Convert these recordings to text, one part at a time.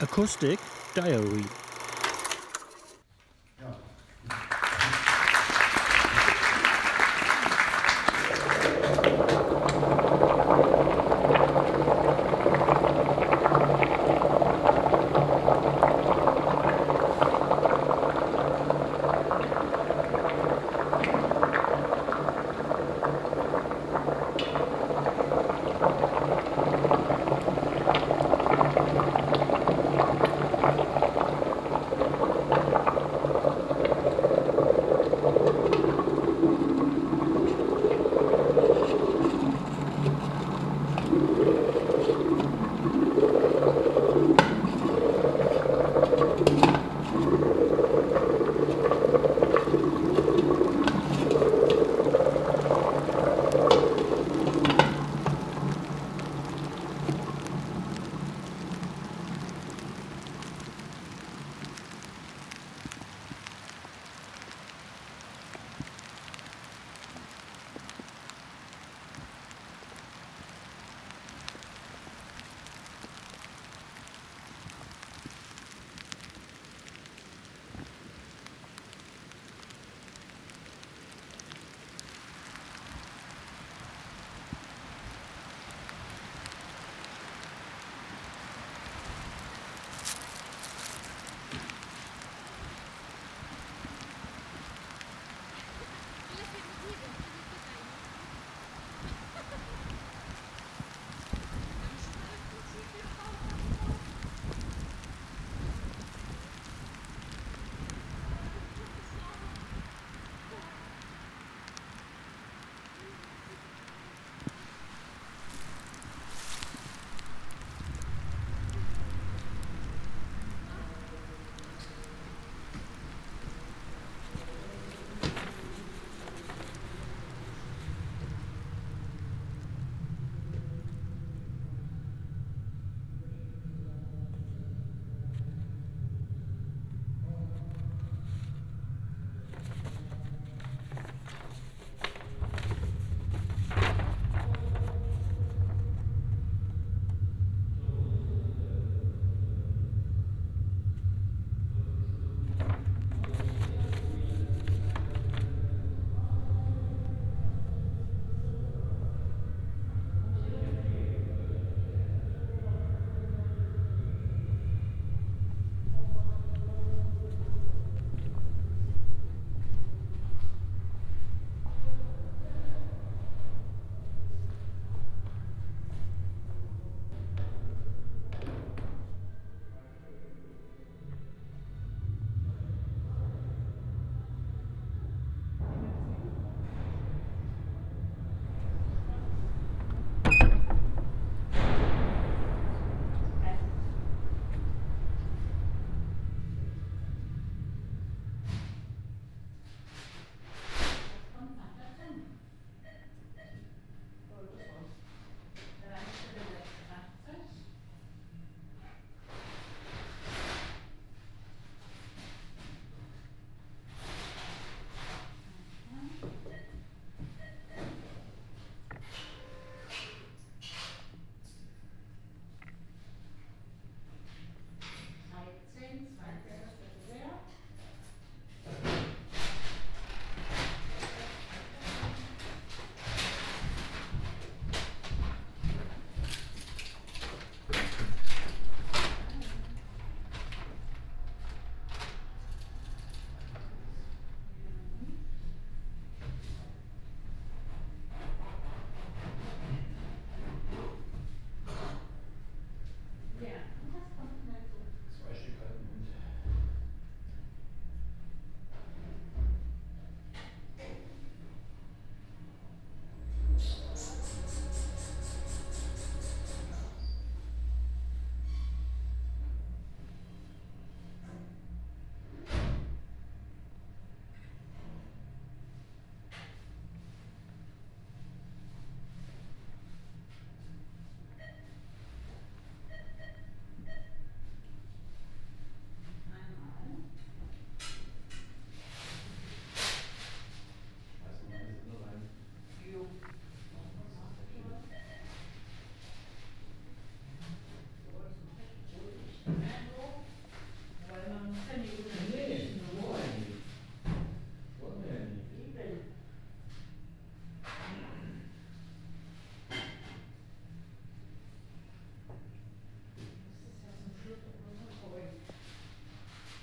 Acoustic Diary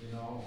you know,